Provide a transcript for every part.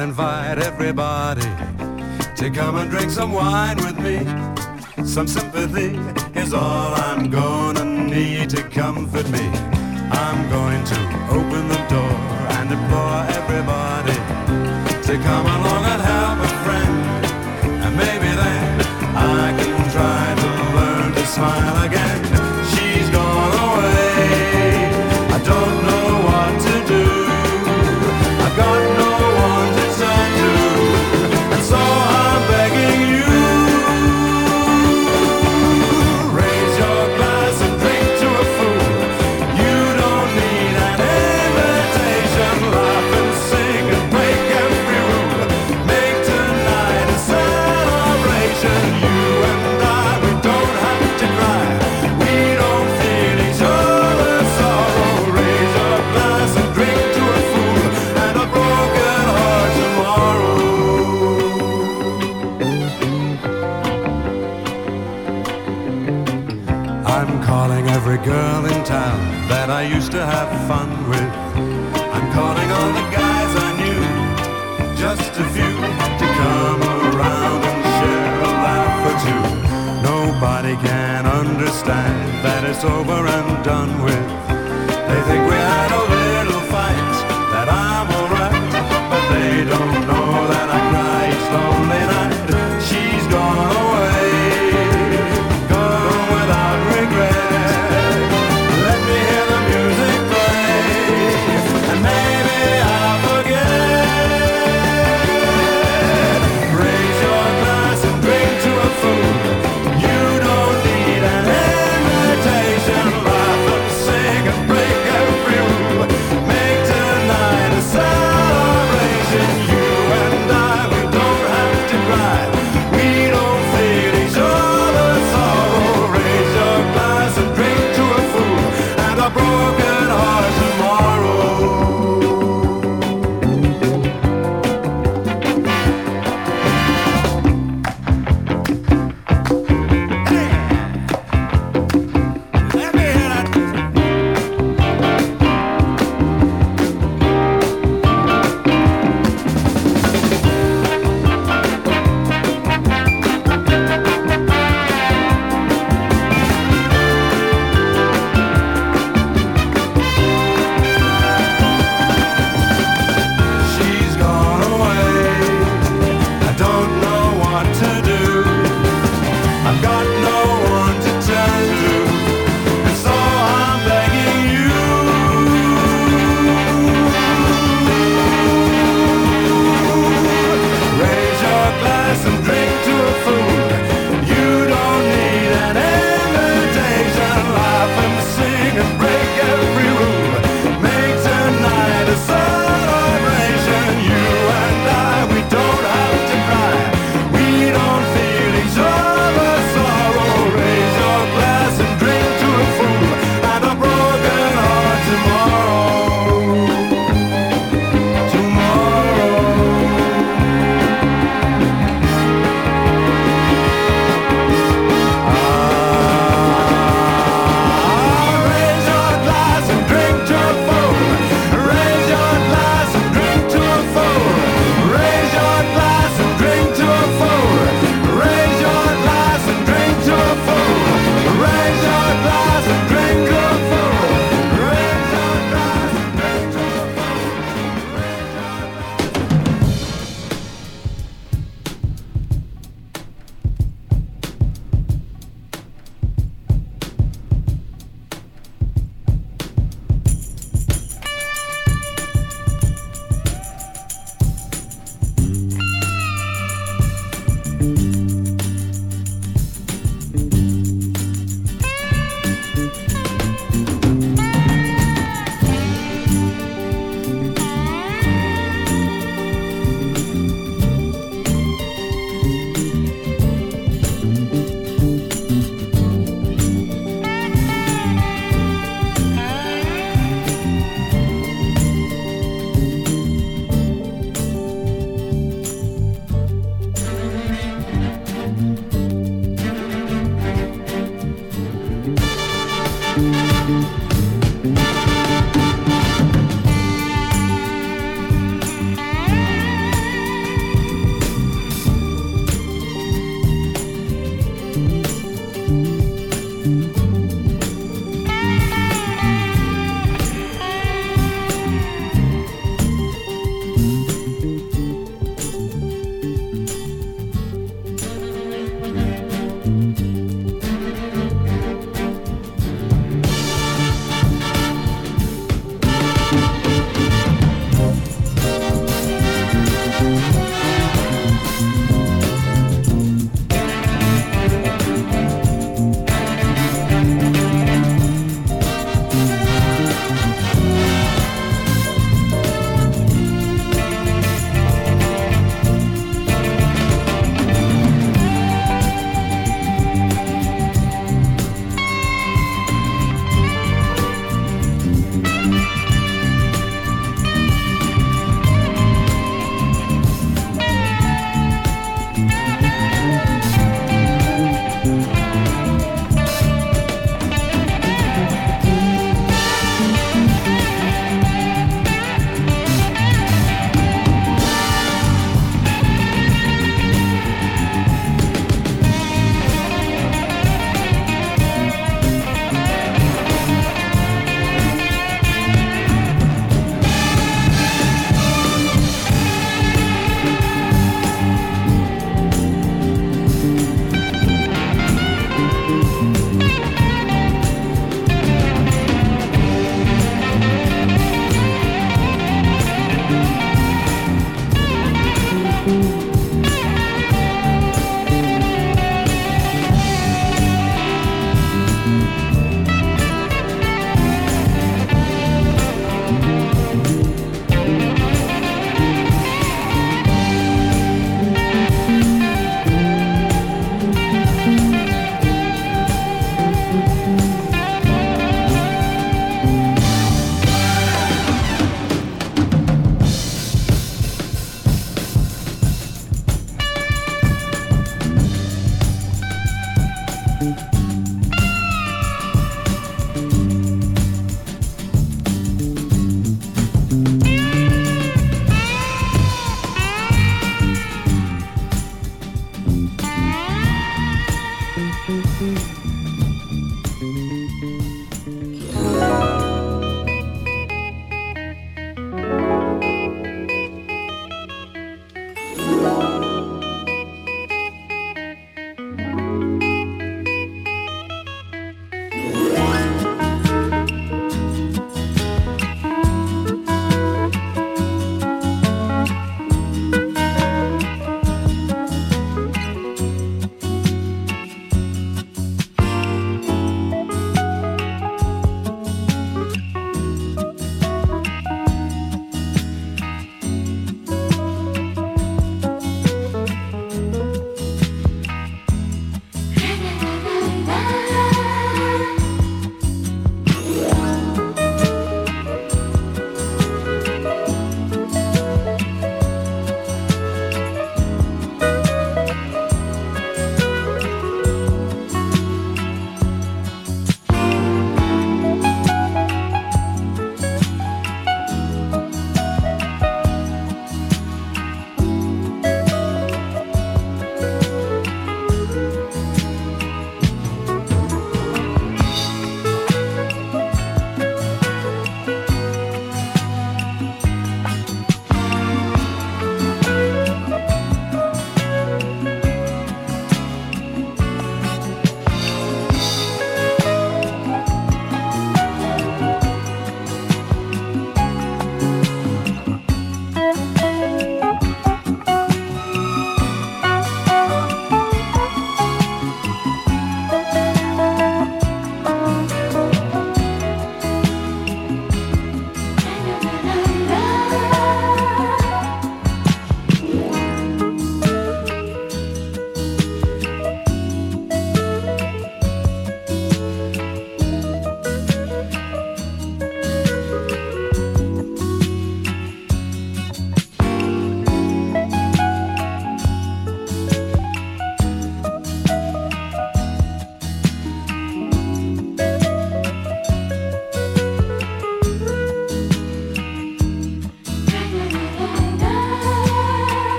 and invite everybody to come and drink some wine with me. Some sympathy is all I'm gonna need to comfort me. I'm going to open the door and implore everybody to come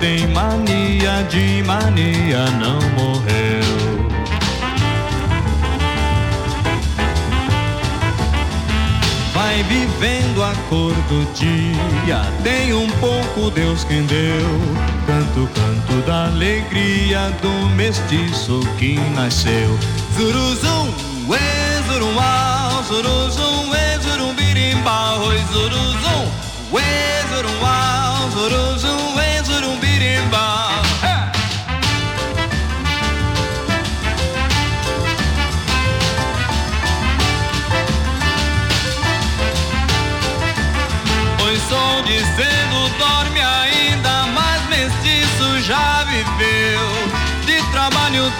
tem mania, de mania não morreu. Vai vivendo a cor do dia, tem um pouco Deus quem deu. Canto, canto da alegria do mestiço que nasceu. Zuruzum, uê, zurumal, zuruzum, uê, zurumbirimbau, zuruzum. Wezurum wow, zuruzum,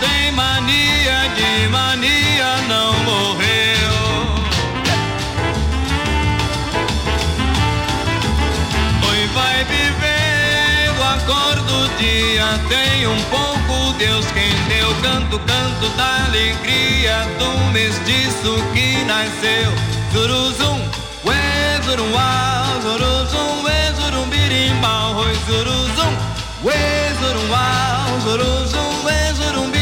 tem mania, de mania não morreu. dia tem um pouco Deus quem deu canto, canto da alegria do mestiço que nasceu. Zuruzum, ué, zurum, uau, zuruzum, ué, zurum, birimbau, oi, zuruzum, ué, zurum, uau, zuruzum, ué, zurum, birimbau,